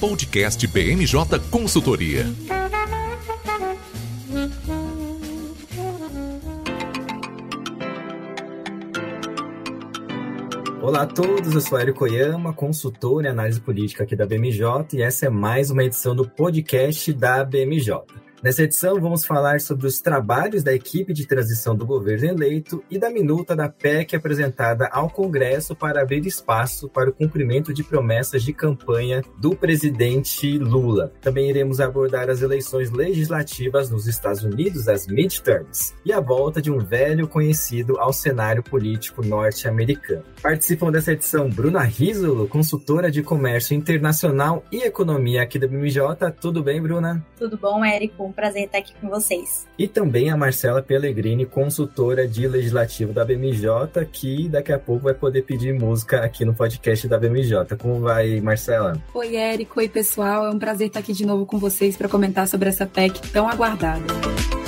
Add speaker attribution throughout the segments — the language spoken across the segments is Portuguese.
Speaker 1: Podcast BMJ Consultoria.
Speaker 2: Olá a todos, eu sou Érico Koyama, consultor em análise política aqui da BMJ e essa é mais uma edição do podcast da BMJ. Nessa edição, vamos falar sobre os trabalhos da equipe de transição do governo eleito e da minuta da PEC apresentada ao Congresso para abrir espaço para o cumprimento de promessas de campanha do presidente Lula. Também iremos abordar as eleições legislativas nos Estados Unidos, as midterms, e a volta de um velho conhecido ao cenário político norte-americano. Participam dessa edição Bruna Risolo, consultora de comércio internacional e economia aqui da BMJ. Tudo bem, Bruna?
Speaker 3: Tudo bom, Érico? Um prazer estar aqui com vocês.
Speaker 2: E também a Marcela Pellegrini, consultora de legislativo da BMJ, que daqui a pouco vai poder pedir música aqui no podcast da BMJ. Como vai, Marcela?
Speaker 4: Oi, Érico. Oi, pessoal. É um prazer estar aqui de novo com vocês para comentar sobre essa PEC tão aguardada.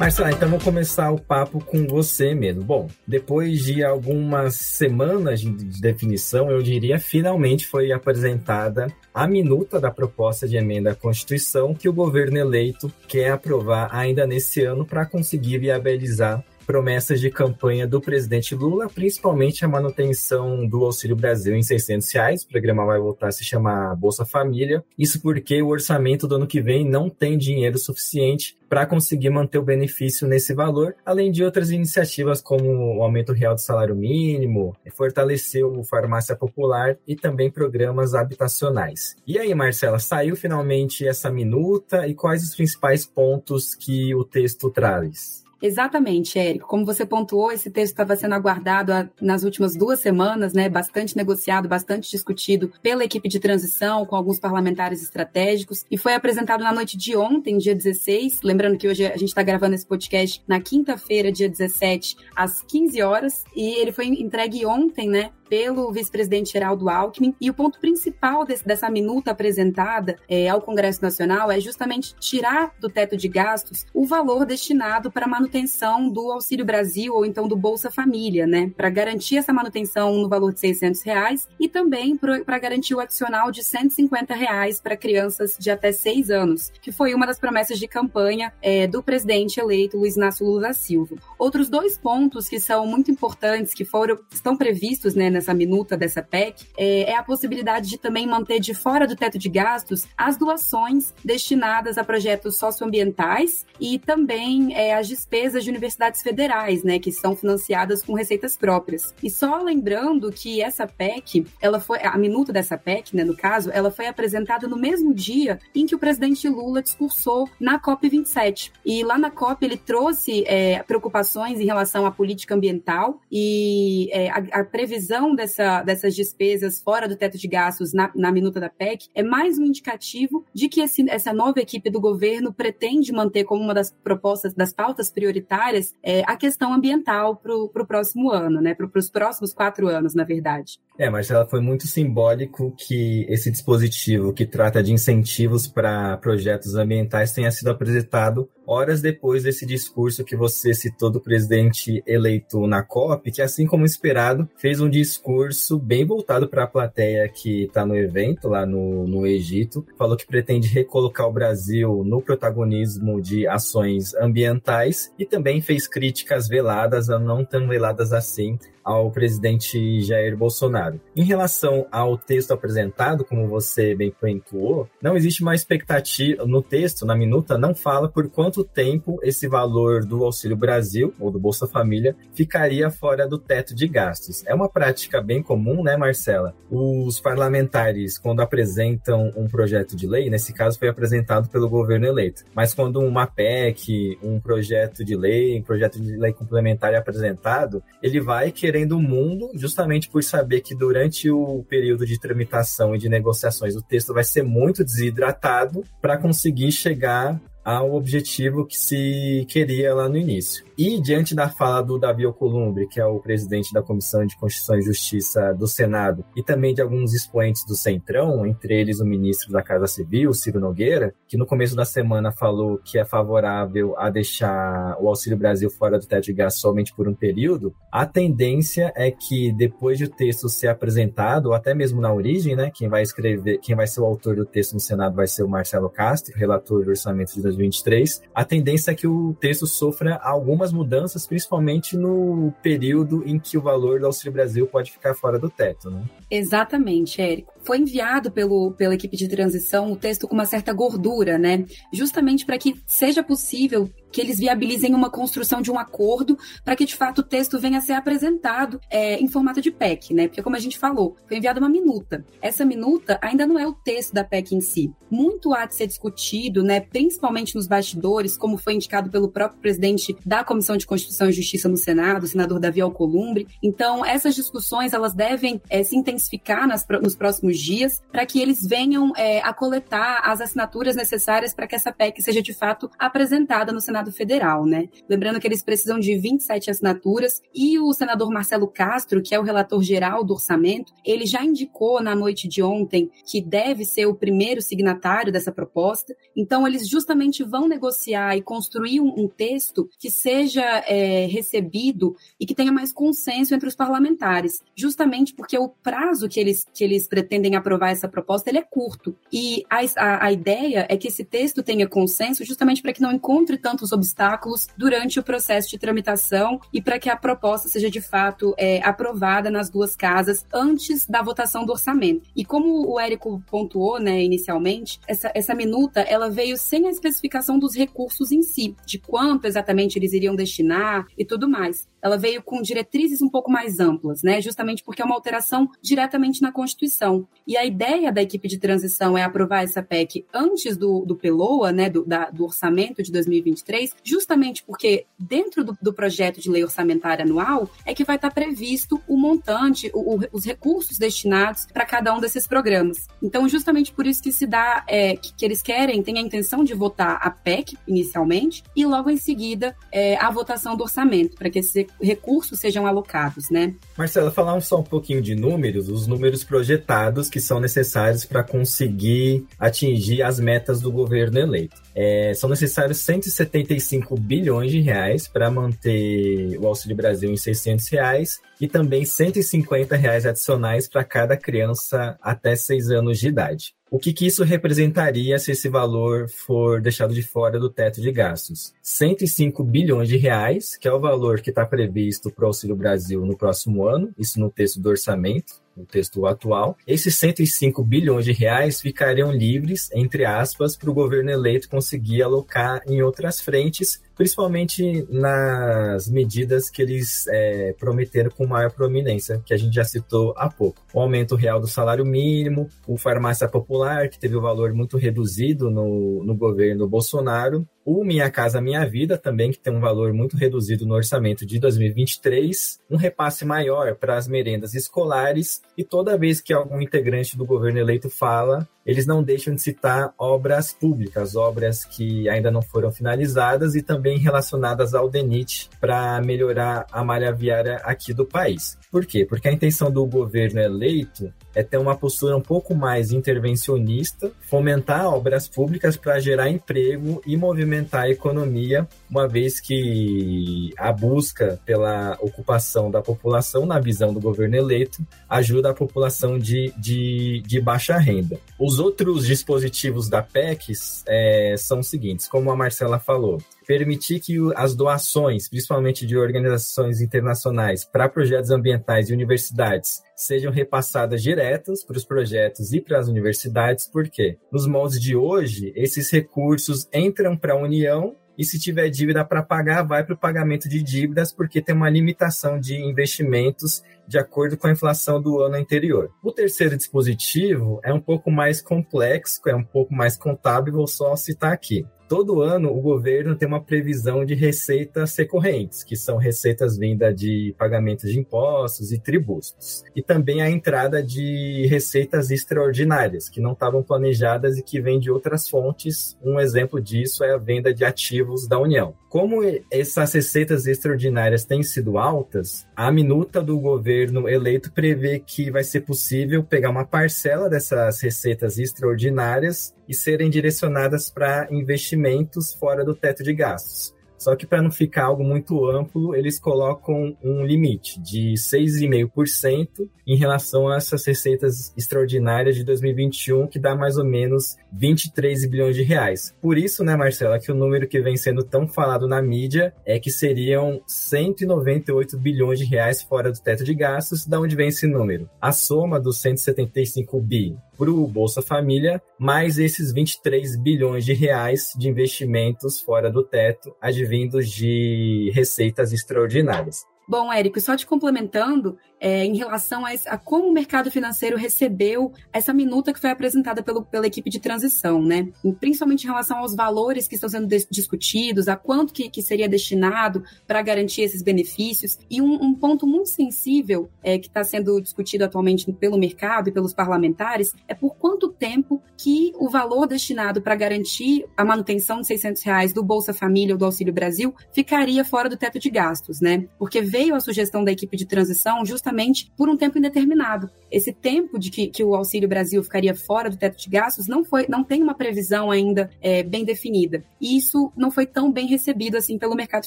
Speaker 2: Marcela, então vou começar o papo com você mesmo. Bom, depois de algumas semanas de definição, eu diria, finalmente foi apresentada a minuta da proposta de emenda à Constituição que o governo eleito quer aprovar ainda nesse ano para conseguir viabilizar promessas de campanha do presidente Lula, principalmente a manutenção do Auxílio Brasil em 600 reais. O programa vai voltar a se chamar Bolsa Família. Isso porque o orçamento do ano que vem não tem dinheiro suficiente para conseguir manter o benefício nesse valor, além de outras iniciativas como o aumento real do salário mínimo, fortalecer o farmácia popular e também programas habitacionais. E aí, Marcela, saiu finalmente essa minuta e quais os principais pontos que o texto traz?
Speaker 4: Exatamente, Érico. Como você pontuou, esse texto estava sendo aguardado nas últimas duas semanas, né? Bastante negociado, bastante discutido pela equipe de transição, com alguns parlamentares estratégicos, e foi apresentado na noite de ontem, dia 16. Lembrando que hoje a gente está gravando esse podcast na quinta-feira, dia 17, às 15 horas, e ele foi entregue ontem, né? Pelo vice-presidente Geraldo Alckmin. E o ponto principal desse, dessa minuta apresentada é, ao Congresso Nacional é justamente tirar do teto de gastos o valor destinado para manutenção do Auxílio Brasil ou então do Bolsa Família, né? Para garantir essa manutenção no valor de 600 reais e também para garantir o adicional de 150 reais para crianças de até 6 anos, que foi uma das promessas de campanha é, do presidente eleito Luiz Inácio Lula da Silva. Outros dois pontos que são muito importantes, que foram estão previstos né, nessa minuta dessa PEC, é, é a possibilidade de também manter de fora do teto de gastos as doações destinadas a projetos socioambientais e também é, as despesas de universidades federais, né, que são financiadas com receitas próprias. E só lembrando que essa PEC, ela foi a minuta dessa PEC, né, no caso, ela foi apresentada no mesmo dia em que o presidente Lula discursou na COP 27. E lá na COP ele trouxe é, preocupações em relação à política ambiental e é, a, a previsão dessa, dessas despesas fora do teto de gastos na, na minuta da PEC é mais um indicativo de que esse, essa nova equipe do governo pretende manter como uma das propostas, das pautas prioritárias, é, a questão ambiental para o próximo ano, né? Para os próximos quatro anos, na verdade.
Speaker 2: É, Marcela, foi muito simbólico que esse dispositivo que trata de incentivos para projetos ambientais tenha sido apresentado horas depois desse discurso que você citou do presidente eleito na COP, que, assim como esperado, fez um discurso bem voltado para a plateia que está no evento lá no, no Egito. Falou que pretende recolocar o Brasil no protagonismo de ações ambientais e também fez críticas veladas, não tão veladas assim, ao presidente Jair Bolsonaro. Em relação ao texto apresentado, como você bem pontuou, não existe uma expectativa no texto, na minuta, não fala por quanto tempo esse valor do Auxílio Brasil ou do Bolsa Família ficaria fora do teto de gastos. É uma prática bem comum, né, Marcela? Os parlamentares, quando apresentam um projeto de lei, nesse caso foi apresentado pelo governo eleito, mas quando uma PEC, um projeto de lei, um projeto de lei complementar é apresentado, ele vai querendo o mundo, justamente por saber que durante o período de tramitação e de negociações o texto vai ser muito desidratado para conseguir chegar ao objetivo que se queria lá no início. E diante da fala do Davi Alcolumbre, que é o presidente da Comissão de Constituição e Justiça do Senado, e também de alguns expoentes do Centrão, entre eles o ministro da Casa Civil, Ciro Nogueira, que no começo da semana falou que é favorável a deixar o Auxílio Brasil fora do teto de gás somente por um período, a tendência é que depois de o texto ser apresentado, ou até mesmo na origem, né, quem vai escrever, quem vai ser o autor do texto no Senado vai ser o Marcelo Castro, relator do orçamento de 2023, a tendência é que o texto sofra algumas mudanças, principalmente no período em que o valor do Auxílio Brasil pode ficar fora do teto, né?
Speaker 4: Exatamente, Érico. Foi enviado pelo, pela equipe de transição o texto com uma certa gordura, né? Justamente para que seja possível que eles viabilizem uma construção de um acordo para que, de fato, o texto venha a ser apresentado é, em formato de PEC, né? Porque, como a gente falou, foi enviada uma minuta. Essa minuta ainda não é o texto da PEC em si. Muito há de ser discutido, né? Principalmente nos bastidores, como foi indicado pelo próprio presidente da Comissão de Constituição e Justiça no Senado, o senador Davi Alcolumbre. Então, essas discussões, elas devem é, se intensificar nas, nos próximos dias para que eles venham é, a coletar as assinaturas necessárias para que essa PEC seja, de fato, apresentada no Senado Federal, né? Lembrando que eles precisam de 27 assinaturas e o senador Marcelo Castro, que é o relator geral do orçamento, ele já indicou na noite de ontem que deve ser o primeiro signatário dessa proposta. Então, eles justamente vão negociar e construir um, um texto que seja é, recebido e que tenha mais consenso entre os parlamentares, justamente porque o prazo que eles, que eles pretendem aprovar essa proposta ele é curto. E a, a, a ideia é que esse texto tenha consenso justamente para que não encontre tantos os obstáculos durante o processo de tramitação e para que a proposta seja de fato é, aprovada nas duas casas antes da votação do orçamento. E como o Érico pontuou, né, inicialmente, essa, essa minuta ela veio sem a especificação dos recursos em si, de quanto exatamente eles iriam destinar e tudo mais ela veio com diretrizes um pouco mais amplas, né? Justamente porque é uma alteração diretamente na Constituição. E a ideia da equipe de transição é aprovar essa PEC antes do, do PELOA, né? Do, da, do orçamento de 2023, justamente porque dentro do, do, projeto de lei orçamentária anual é que vai estar previsto o montante, o, o, os recursos destinados para cada um desses programas. Então, justamente por isso que se dá, é, que, que, eles querem, têm a intenção de votar a PEC inicialmente e logo em seguida é, a votação do orçamento, para que esses recursos sejam alocados, né?
Speaker 2: Marcela, falar só um pouquinho de números, os números projetados que são necessários para conseguir atingir as metas do governo eleito. É, são necessários 175 bilhões de reais para manter o Auxílio Brasil em 600 reais e também 150 reais adicionais para cada criança até 6 anos de idade. O que, que, isso representaria se esse valor for deixado de fora do teto de gastos? 105 bilhões de reais, que é o valor que está previsto para o Auxílio Brasil no próximo ano, isso no texto do orçamento o texto atual, esses 105 bilhões de reais ficariam livres, entre aspas, para o governo eleito conseguir alocar em outras frentes, principalmente nas medidas que eles é, prometeram com maior prominência, que a gente já citou há pouco. O aumento real do salário mínimo, o farmácia popular, que teve o um valor muito reduzido no, no governo Bolsonaro, o Minha Casa Minha Vida também, que tem um valor muito reduzido no orçamento de 2023, um repasse maior para as merendas escolares e toda vez que algum integrante do governo eleito fala, eles não deixam de citar obras públicas, obras que ainda não foram finalizadas e também relacionadas ao DENIT para melhorar a malha viária aqui do país. Por quê? Porque a intenção do governo eleito é ter uma postura um pouco mais intervencionista, fomentar obras públicas para gerar emprego e movimentar a economia, uma vez que a busca pela ocupação da população, na visão do governo eleito, ajuda a população de, de, de baixa renda. Os outros dispositivos da PEC é, são os seguintes, como a Marcela falou permitir que as doações, principalmente de organizações internacionais, para projetos ambientais e universidades, sejam repassadas diretas para os projetos e para as universidades, porque nos moldes de hoje, esses recursos entram para a União e se tiver dívida para pagar, vai para o pagamento de dívidas, porque tem uma limitação de investimentos de acordo com a inflação do ano anterior. O terceiro dispositivo é um pouco mais complexo, é um pouco mais contábil, vou só citar aqui todo ano o governo tem uma previsão de receitas recorrentes, que são receitas vindas de pagamentos de impostos e tributos. E também a entrada de receitas extraordinárias, que não estavam planejadas e que vêm de outras fontes. Um exemplo disso é a venda de ativos da União. Como essas receitas extraordinárias têm sido altas, a minuta do governo eleito prevê que vai ser possível pegar uma parcela dessas receitas extraordinárias e serem direcionadas para investimentos fora do teto de gastos. Só que para não ficar algo muito amplo, eles colocam um limite de 6,5% em relação a essas receitas extraordinárias de 2021, que dá mais ou menos 23 bilhões de reais. Por isso, né, Marcela, que o número que vem sendo tão falado na mídia é que seriam 198 bilhões de reais fora do teto de gastos. Da onde vem esse número? A soma dos 175 bi para o Bolsa Família, mais esses 23 bilhões de reais de investimentos fora do teto, advindos de receitas extraordinárias.
Speaker 4: Bom, Érico, só te complementando, é, em relação a, a, como o mercado financeiro recebeu essa minuta que foi apresentada pelo, pela equipe de transição, né? E principalmente em relação aos valores que estão sendo discutidos, a quanto que, que seria destinado para garantir esses benefícios. E um, um ponto muito sensível é, que está sendo discutido atualmente pelo mercado e pelos parlamentares é por quanto tempo que o valor destinado para garantir a manutenção de 600 reais do Bolsa Família ou do Auxílio Brasil ficaria fora do teto de gastos, né? Porque veio a sugestão da equipe de transição justamente justamente por um tempo indeterminado. Esse tempo de que, que o Auxílio Brasil ficaria fora do teto de gastos não foi, não tem uma previsão ainda é, bem definida. E isso não foi tão bem recebido assim pelo mercado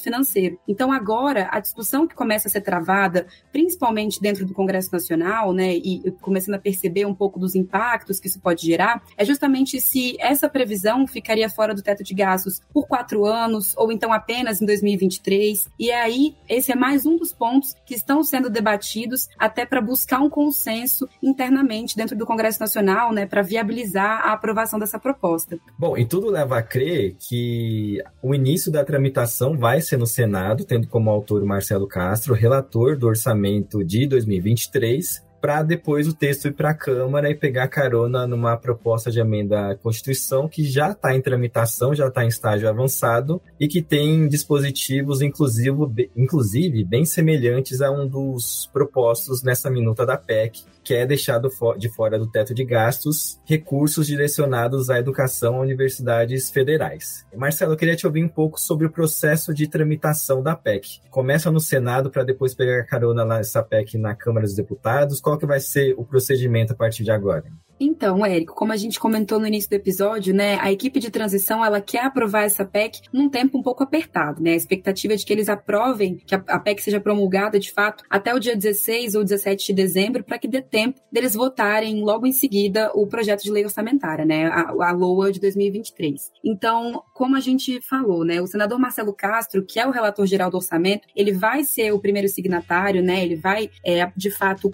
Speaker 4: financeiro. Então agora a discussão que começa a ser travada, principalmente dentro do Congresso Nacional, né, e começando a perceber um pouco dos impactos que isso pode gerar, é justamente se essa previsão ficaria fora do teto de gastos por quatro anos ou então apenas em 2023. E aí esse é mais um dos pontos que estão sendo debatidos até para buscar um consenso internamente dentro do Congresso Nacional, né, para viabilizar a aprovação dessa proposta.
Speaker 2: Bom, e tudo leva a crer que o início da tramitação vai ser no Senado, tendo como autor o Marcelo Castro, relator do orçamento de 2023, para depois o texto ir para a Câmara e pegar carona numa proposta de emenda à Constituição que já está em tramitação, já está em estágio avançado e que tem dispositivos, inclusive, inclusive bem semelhantes a um dos propostos nessa minuta da PEC, que é deixado de fora do teto de gastos recursos direcionados à educação a universidades federais. Marcelo, eu queria te ouvir um pouco sobre o processo de tramitação da PEC. Começa no Senado para depois pegar carona nessa PEC na Câmara dos Deputados. Qual que vai ser o procedimento a partir de agora?
Speaker 4: Então, Érico, como a gente comentou no início do episódio, né, a equipe de transição ela quer aprovar essa PEC num tempo um pouco apertado, né? A expectativa é de que eles aprovem, que a, PEC seja promulgada de fato até o dia 16 ou 17 de dezembro, para que dê tempo deles votarem logo em seguida o projeto de lei orçamentária, né, a, a LOA de 2023. Então, como a gente falou, né, o senador Marcelo Castro, que é o relator geral do orçamento, ele vai ser o primeiro signatário, né? Ele vai, é, de fato,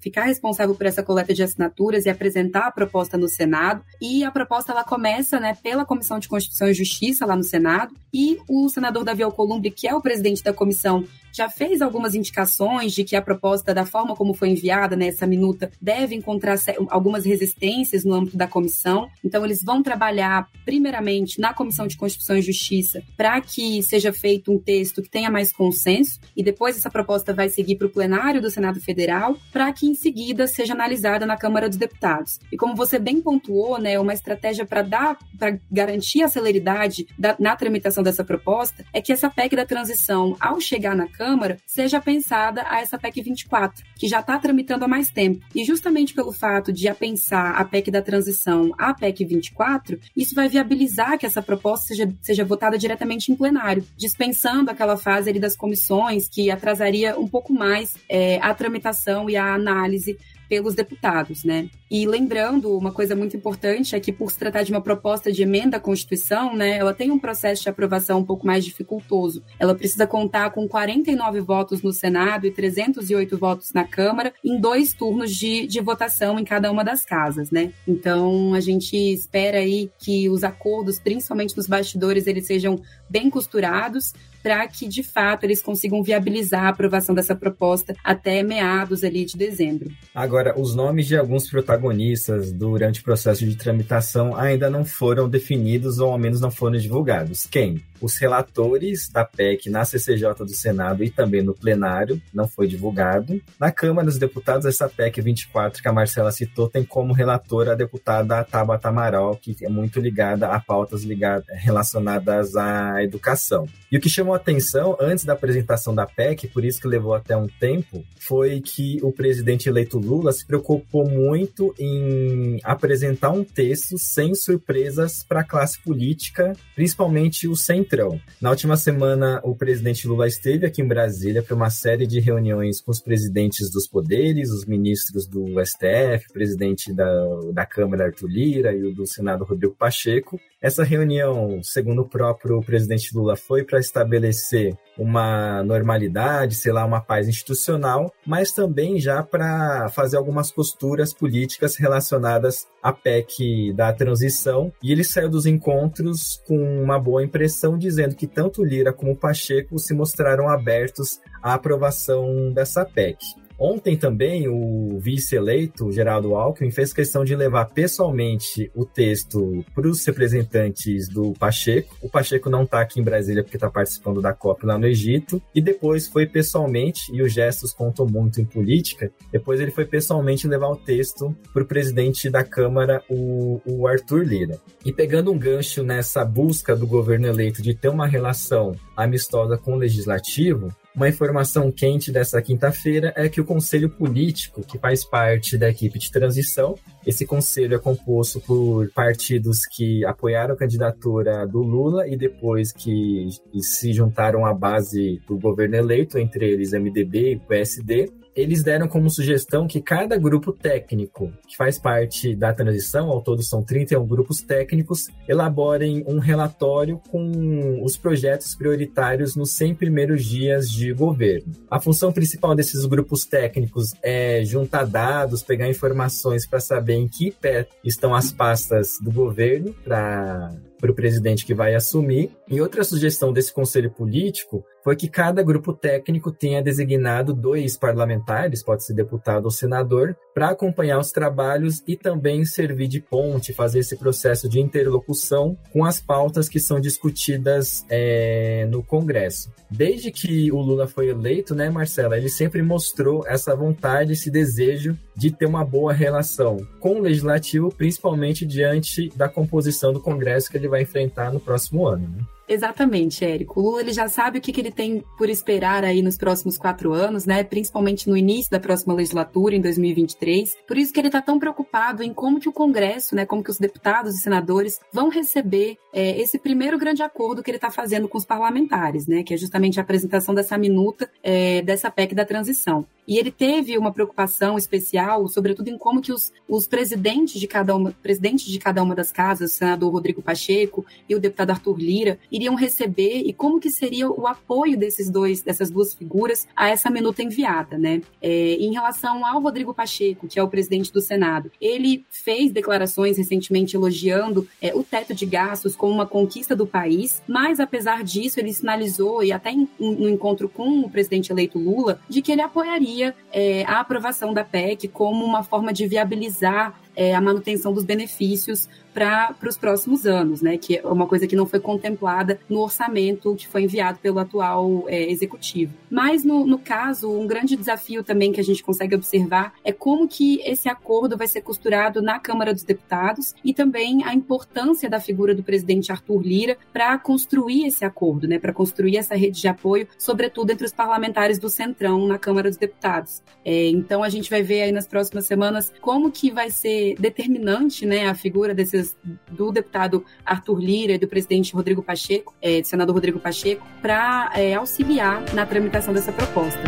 Speaker 4: ficar responsável por essa coleta de assinaturas e apresentar apresentar a proposta no Senado e a proposta ela começa, né, pela Comissão de Constituição e Justiça lá no Senado e o senador Davi Alcolumbre, que é o presidente da comissão, já fez algumas indicações de que a proposta, da forma como foi enviada nessa né, minuta, deve encontrar algumas resistências no âmbito da comissão. Então, eles vão trabalhar, primeiramente, na Comissão de Constituição e Justiça, para que seja feito um texto que tenha mais consenso, e depois essa proposta vai seguir para o plenário do Senado Federal, para que em seguida seja analisada na Câmara dos Deputados. E como você bem pontuou, né, uma estratégia para dar, para garantir a celeridade da, na tramitação dessa proposta, é que essa PEC da transição, ao chegar na Câmara, Câmara seja pensada a essa PEC 24, que já está tramitando há mais tempo. E justamente pelo fato de a pensar a PEC da transição à PEC 24, isso vai viabilizar que essa proposta seja, seja votada diretamente em plenário, dispensando aquela fase ali das comissões que atrasaria um pouco mais é, a tramitação e a análise pelos deputados, né? E lembrando, uma coisa muito importante é que, por se tratar de uma proposta de emenda à Constituição, né, ela tem um processo de aprovação um pouco mais dificultoso. Ela precisa contar com 49 votos no Senado e 308 votos na Câmara, em dois turnos de, de votação em cada uma das casas, né? Então, a gente espera aí que os acordos, principalmente nos bastidores, eles sejam bem costurados, para que, de fato, eles consigam viabilizar a aprovação dessa proposta até meados ali de dezembro.
Speaker 2: Agora, os nomes de alguns protagonistas durante o processo de tramitação ainda não foram definidos ou ao menos não foram divulgados. Quem? Os relatores da PEC na CCJ do Senado e também no plenário, não foi divulgado. Na Câmara dos Deputados, essa PEC 24 que a Marcela citou tem como relatora a deputada Tabata Amaral, que é muito ligada a pautas ligadas, relacionadas à educação. E o que chamou atenção antes da apresentação da PEC, por isso que levou até um tempo, foi que o presidente eleito Lula se preocupou muito em apresentar um texto sem surpresas para a classe política, principalmente o Centrão. Na última semana, o presidente Lula esteve aqui em Brasília para uma série de reuniões com os presidentes dos poderes, os ministros do STF, presidente da, da Câmara Arthur Lira e o do Senado Rodrigo Pacheco. Essa reunião, segundo o próprio presidente Lula, foi para estabelecer uma normalidade, sei lá, uma paz institucional, mas também já para fazer algumas posturas políticas relacionadas à PEC da transição. E ele saiu dos encontros com uma boa impressão, dizendo que tanto Lira como Pacheco se mostraram abertos à aprovação dessa PEC. Ontem também o vice-eleito, Geraldo Alckmin, fez questão de levar pessoalmente o texto para os representantes do Pacheco. O Pacheco não está aqui em Brasília porque está participando da COP lá no Egito. E depois foi pessoalmente, e os gestos contam muito em política, depois ele foi pessoalmente levar o texto para o presidente da Câmara, o, o Arthur Lira. E pegando um gancho nessa busca do governo eleito de ter uma relação amistosa com o legislativo, uma informação quente dessa quinta-feira é que o Conselho Político, que faz parte da equipe de transição, esse conselho é composto por partidos que apoiaram a candidatura do Lula e depois que se juntaram à base do governo eleito, entre eles MDB e PSD, eles deram como sugestão que cada grupo técnico que faz parte da transição, ao todo são 31 grupos técnicos, elaborem um relatório com os projetos prioritários nos 100 primeiros dias de governo. A função principal desses grupos técnicos é juntar dados, pegar informações para saber em que pé estão as pastas do governo para para o presidente que vai assumir. E outra sugestão desse conselho político foi que cada grupo técnico tenha designado dois parlamentares, pode ser deputado ou senador, para acompanhar os trabalhos e também servir de ponte, fazer esse processo de interlocução com as pautas que são discutidas é, no Congresso. Desde que o Lula foi eleito, né, Marcela, ele sempre mostrou essa vontade, esse desejo de ter uma boa relação com o legislativo, principalmente diante da composição do Congresso que ele vai enfrentar no próximo ano. Né?
Speaker 4: Exatamente, Érico. O Lula ele já sabe o que, que ele tem por esperar aí nos próximos quatro anos, né? Principalmente no início da próxima legislatura, em 2023. Por isso que ele está tão preocupado em como que o Congresso, né? Como que os deputados e senadores vão receber é, esse primeiro grande acordo que ele está fazendo com os parlamentares, né? Que é justamente a apresentação dessa minuta é, dessa PEC da transição. E ele teve uma preocupação especial, sobretudo em como que os, os presidentes de cada uma, de cada uma das casas, o senador Rodrigo Pacheco e o deputado Arthur Lira, iriam receber e como que seria o apoio desses dois, dessas duas figuras a essa minuta enviada, né? É, em relação ao Rodrigo Pacheco, que é o presidente do Senado, ele fez declarações recentemente elogiando é, o teto de gastos como uma conquista do país, mas apesar disso ele sinalizou e até em, no encontro com o presidente eleito Lula de que ele apoiaria é, a aprovação da PEC como uma forma de viabilizar é, a manutenção dos benefícios para os próximos anos, né? Que é uma coisa que não foi contemplada no orçamento que foi enviado pelo atual é, executivo. Mas no, no, caso, um grande desafio também que a gente consegue observar é como que esse acordo vai ser costurado na Câmara dos Deputados e também a importância da figura do presidente Arthur Lira para construir esse acordo, né? Para construir essa rede de apoio, sobretudo entre os parlamentares do Centrão na Câmara dos Deputados. É, então a gente vai ver aí nas próximas semanas como que vai ser determinante, né, a figura desses do deputado Arthur Lira e do presidente Rodrigo Pacheco, é, do senador Rodrigo Pacheco, para é, auxiliar na tramitação dessa proposta.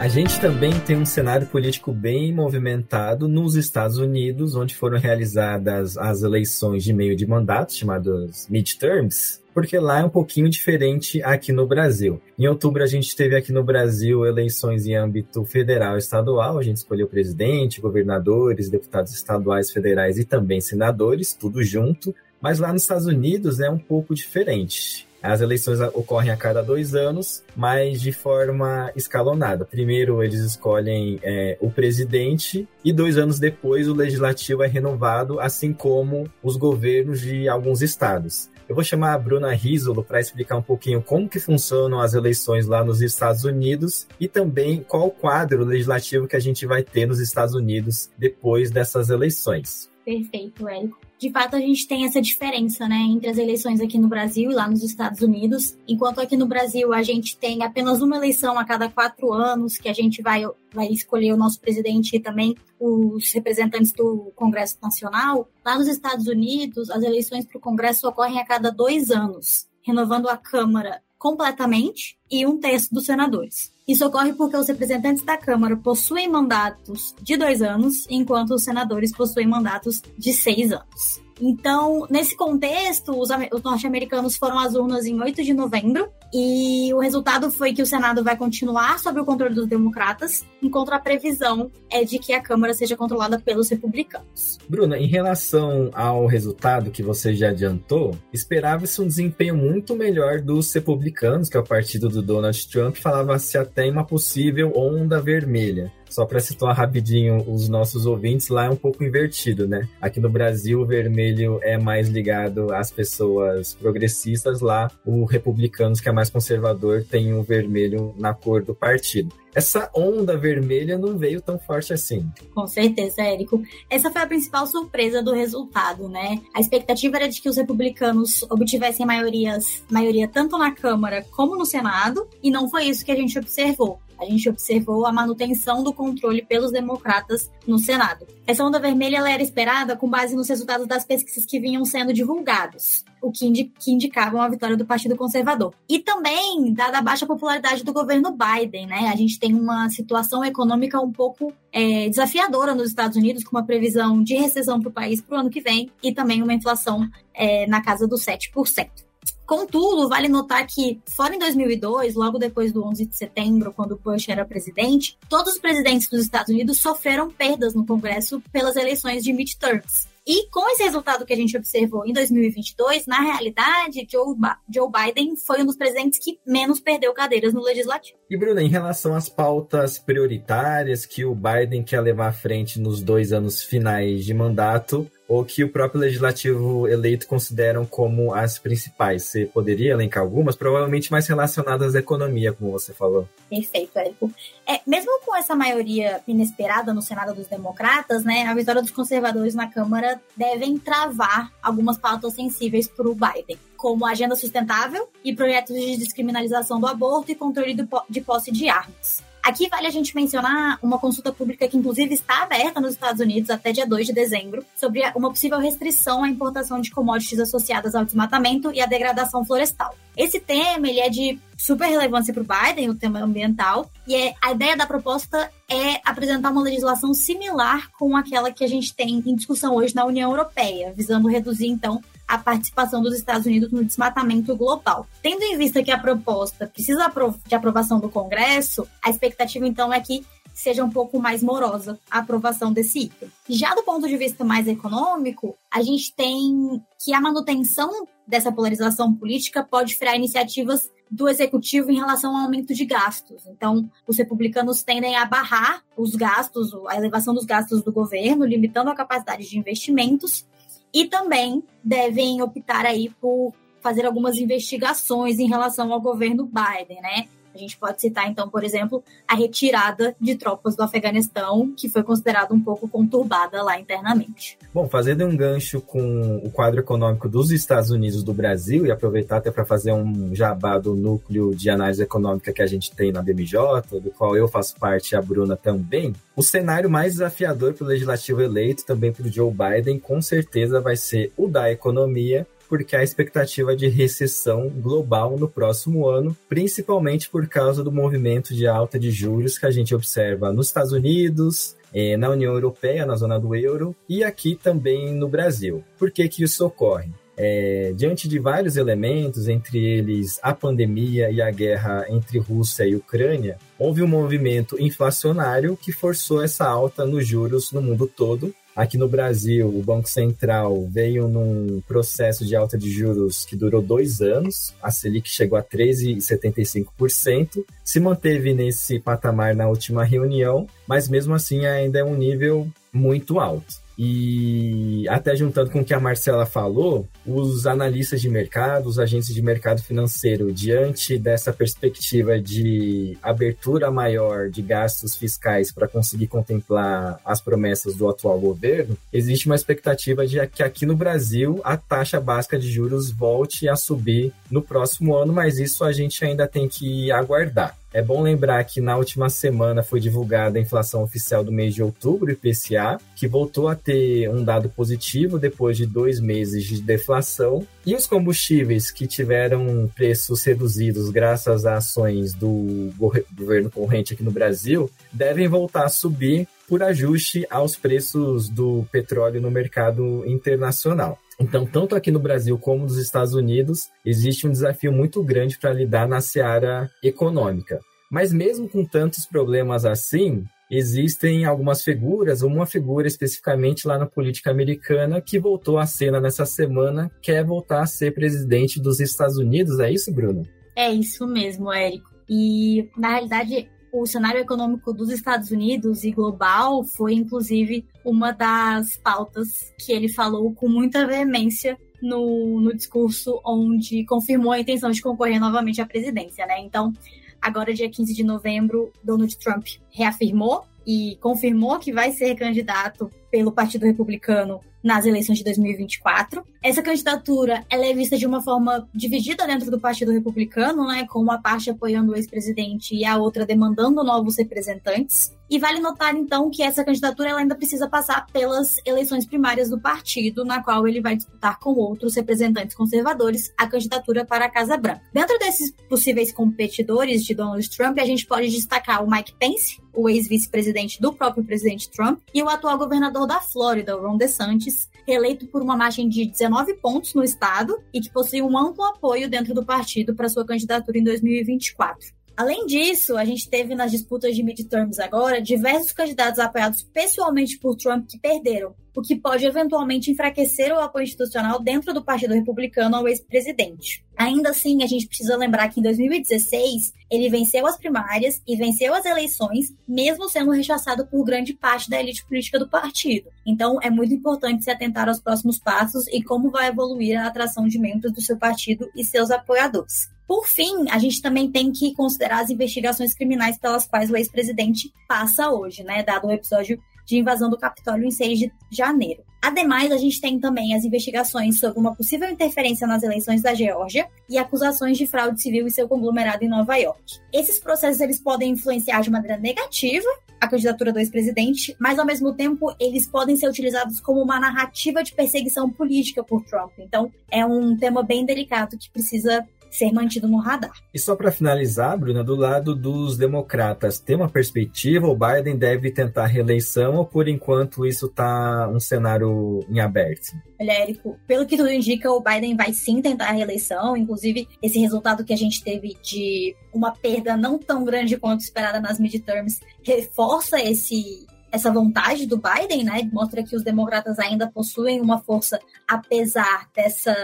Speaker 2: A gente também tem um cenário político bem movimentado nos Estados Unidos, onde foram realizadas as eleições de meio de mandato, chamadas midterms, porque lá é um pouquinho diferente aqui no Brasil. Em outubro, a gente teve aqui no Brasil eleições em âmbito federal e estadual, a gente escolheu presidente, governadores, deputados estaduais, federais e também senadores, tudo junto. Mas lá nos Estados Unidos é um pouco diferente. As eleições ocorrem a cada dois anos, mas de forma escalonada. Primeiro, eles escolhem é, o presidente e dois anos depois o legislativo é renovado, assim como os governos de alguns estados. Eu vou chamar a Bruna Risolo para explicar um pouquinho como que funcionam as eleições lá nos Estados Unidos e também qual o quadro legislativo que a gente vai ter nos Estados Unidos depois dessas eleições.
Speaker 3: Perfeito, Érico. De fato, a gente tem essa diferença, né, entre as eleições aqui no Brasil e lá nos Estados Unidos. Enquanto aqui no Brasil a gente tem apenas uma eleição a cada quatro anos, que a gente vai, vai escolher o nosso presidente e também os representantes do Congresso Nacional. Lá nos Estados Unidos, as eleições para o Congresso ocorrem a cada dois anos, renovando a Câmara completamente e um terço dos senadores. Isso ocorre porque os representantes da Câmara possuem mandatos de dois anos, enquanto os senadores possuem mandatos de seis anos. Então, nesse contexto, os, os norte-americanos foram às urnas em 8 de novembro e o resultado foi que o Senado vai continuar sob o controle dos democratas, enquanto a previsão é de que a Câmara seja controlada pelos republicanos.
Speaker 2: Bruna, em relação ao resultado que você já adiantou, esperava-se um desempenho muito melhor dos republicanos, que é o partido do Donald Trump, falava-se até em uma possível onda vermelha. Só para situar rapidinho os nossos ouvintes, lá é um pouco invertido, né? Aqui no Brasil, o vermelho é mais ligado às pessoas progressistas, lá o republicanos, que é mais conservador, tem o vermelho na cor do partido essa onda vermelha não veio tão forte assim.
Speaker 3: Com certeza, Érico. Essa foi a principal surpresa do resultado, né? A expectativa era de que os republicanos obtivessem maiorias, maioria tanto na Câmara como no Senado, e não foi isso que a gente observou a gente observou a manutenção do controle pelos democratas no Senado. Essa onda vermelha era esperada com base nos resultados das pesquisas que vinham sendo divulgados, o que, indi que indicavam a vitória do Partido Conservador. E também, dada a baixa popularidade do governo Biden, né? A gente tem uma situação econômica um pouco é, desafiadora nos Estados Unidos, com uma previsão de recessão para o país para o ano que vem e também uma inflação é, na casa dos 7%. Contudo, vale notar que, fora em 2002, logo depois do 11 de setembro, quando Bush era presidente, todos os presidentes dos Estados Unidos sofreram perdas no Congresso pelas eleições de midterms. E com esse resultado que a gente observou em 2022, na realidade, Joe, Joe Biden foi um dos presidentes que menos perdeu cadeiras no legislativo.
Speaker 2: E, Bruna, em relação às pautas prioritárias que o Biden quer levar à frente nos dois anos finais de mandato, ou que o próprio legislativo eleito consideram como as principais. Você poderia elencar algumas, provavelmente mais relacionadas à economia, como você falou.
Speaker 3: Perfeito, Érico. É, mesmo com essa maioria inesperada no Senado dos Democratas, né, a vitória dos conservadores na Câmara devem travar algumas pautas sensíveis para o Biden, como agenda sustentável e projetos de descriminalização do aborto e controle de posse de armas. Aqui vale a gente mencionar uma consulta pública que, inclusive, está aberta nos Estados Unidos até dia 2 de dezembro, sobre uma possível restrição à importação de commodities associadas ao desmatamento e à degradação florestal. Esse tema ele é de super relevância para o Biden, o tema ambiental, e é, a ideia da proposta é apresentar uma legislação similar com aquela que a gente tem em discussão hoje na União Europeia, visando reduzir, então, a participação dos Estados Unidos no desmatamento global. Tendo em vista que a proposta precisa de aprovação do Congresso, a expectativa então é que seja um pouco mais morosa a aprovação desse item. Já do ponto de vista mais econômico, a gente tem que a manutenção dessa polarização política pode frear iniciativas do executivo em relação ao aumento de gastos. Então, os republicanos tendem a barrar os gastos, a elevação dos gastos do governo, limitando a capacidade de investimentos e também devem optar aí por fazer algumas investigações em relação ao governo Biden, né? A gente pode citar, então, por exemplo, a retirada de tropas do Afeganistão, que foi considerada um pouco conturbada lá internamente.
Speaker 2: Bom, fazendo um gancho com o quadro econômico dos Estados Unidos do Brasil e aproveitar até para fazer um jabá do núcleo de análise econômica que a gente tem na BMJ, do qual eu faço parte e a Bruna também, o cenário mais desafiador para o legislativo eleito, também para o Joe Biden, com certeza vai ser o da economia porque há expectativa de recessão global no próximo ano, principalmente por causa do movimento de alta de juros que a gente observa nos Estados Unidos, eh, na União Europeia, na zona do euro, e aqui também no Brasil. Por que, que isso ocorre? É, diante de vários elementos, entre eles a pandemia e a guerra entre Rússia e Ucrânia, houve um movimento inflacionário que forçou essa alta nos juros no mundo todo, Aqui no Brasil, o Banco Central veio num processo de alta de juros que durou dois anos. A Selic chegou a 13,75%, se manteve nesse patamar na última reunião, mas mesmo assim ainda é um nível muito alto. E até juntando com o que a Marcela falou, os analistas de mercado, os agentes de mercado financeiro, diante dessa perspectiva de abertura maior de gastos fiscais para conseguir contemplar as promessas do atual governo, existe uma expectativa de que aqui no Brasil a taxa básica de juros volte a subir no próximo ano, mas isso a gente ainda tem que aguardar. É bom lembrar que na última semana foi divulgada a inflação oficial do mês de outubro, IPCA, que voltou a ter um dado positivo depois de dois meses de deflação. E os combustíveis que tiveram preços reduzidos graças a ações do governo corrente aqui no Brasil devem voltar a subir por ajuste aos preços do petróleo no mercado internacional. Então, tanto aqui no Brasil como nos Estados Unidos, existe um desafio muito grande para lidar na seara econômica. Mas mesmo com tantos problemas assim, existem algumas figuras, uma figura especificamente lá na política americana que voltou à cena nessa semana, quer voltar a ser presidente dos Estados Unidos. É isso, Bruno?
Speaker 3: É isso mesmo, Érico. E, na realidade, o cenário econômico dos Estados Unidos e global foi, inclusive, uma das pautas que ele falou com muita veemência no, no discurso onde confirmou a intenção de concorrer novamente à presidência, né? Então, agora, dia 15 de novembro, Donald Trump reafirmou e confirmou que vai ser candidato pelo Partido Republicano nas eleições de 2024. Essa candidatura ela é vista de uma forma dividida dentro do Partido Republicano, né, com uma parte apoiando o ex-presidente e a outra demandando novos representantes. E vale notar então que essa candidatura ela ainda precisa passar pelas eleições primárias do partido, na qual ele vai disputar com outros representantes conservadores a candidatura para a Casa Branca. Dentro desses possíveis competidores de Donald Trump, a gente pode destacar o Mike Pence, o ex-vice-presidente do próprio presidente Trump, e o atual governador da Flórida, Ron DeSantis, reeleito por uma margem de 19 pontos no estado e que possui um amplo apoio dentro do partido para sua candidatura em 2024. Além disso, a gente teve nas disputas de midterms agora diversos candidatos apoiados pessoalmente por Trump que perderam, o que pode eventualmente enfraquecer o apoio institucional dentro do Partido Republicano ao ex-presidente. Ainda assim, a gente precisa lembrar que em 2016 ele venceu as primárias e venceu as eleições, mesmo sendo rechaçado por grande parte da elite política do partido. Então, é muito importante se atentar aos próximos passos e como vai evoluir a atração de membros do seu partido e seus apoiadores. Por fim, a gente também tem que considerar as investigações criminais pelas quais o ex-presidente passa hoje, né? Dado o episódio de invasão do Capitólio em 6 de janeiro. Ademais, a gente tem também as investigações sobre uma possível interferência nas eleições da Geórgia e acusações de fraude civil em seu conglomerado em Nova York. Esses processos eles podem influenciar de maneira negativa a candidatura do ex-presidente, mas ao mesmo tempo eles podem ser utilizados como uma narrativa de perseguição política por Trump. Então, é um tema bem delicado que precisa ser mantido no radar.
Speaker 2: E só para finalizar, Bruna, do lado dos democratas, tem uma perspectiva? O Biden deve tentar reeleição ou por enquanto isso está um cenário em aberto?
Speaker 3: Olha, Érico, pelo que tudo indica, o Biden vai sim tentar a reeleição. Inclusive, esse resultado que a gente teve de uma perda não tão grande quanto esperada nas midterms reforça esse essa vontade do Biden, né? Mostra que os democratas ainda possuem uma força, apesar dessa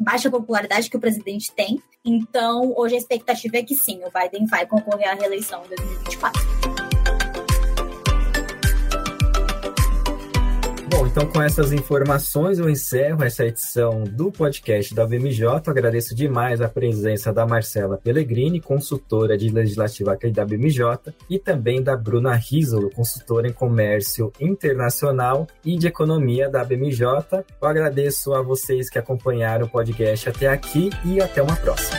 Speaker 3: baixa popularidade que o presidente tem. Então, hoje a expectativa é que sim, o Biden vai concorrer à reeleição em 2024.
Speaker 2: Então com essas informações eu encerro essa edição do podcast da BMJ. Agradeço demais a presença da Marcela Pellegrini, consultora de legislativa aqui da BMJ, e também da Bruna Risolo, consultora em comércio internacional e de economia da BMJ. Eu agradeço a vocês que acompanharam o podcast até aqui e até uma próxima.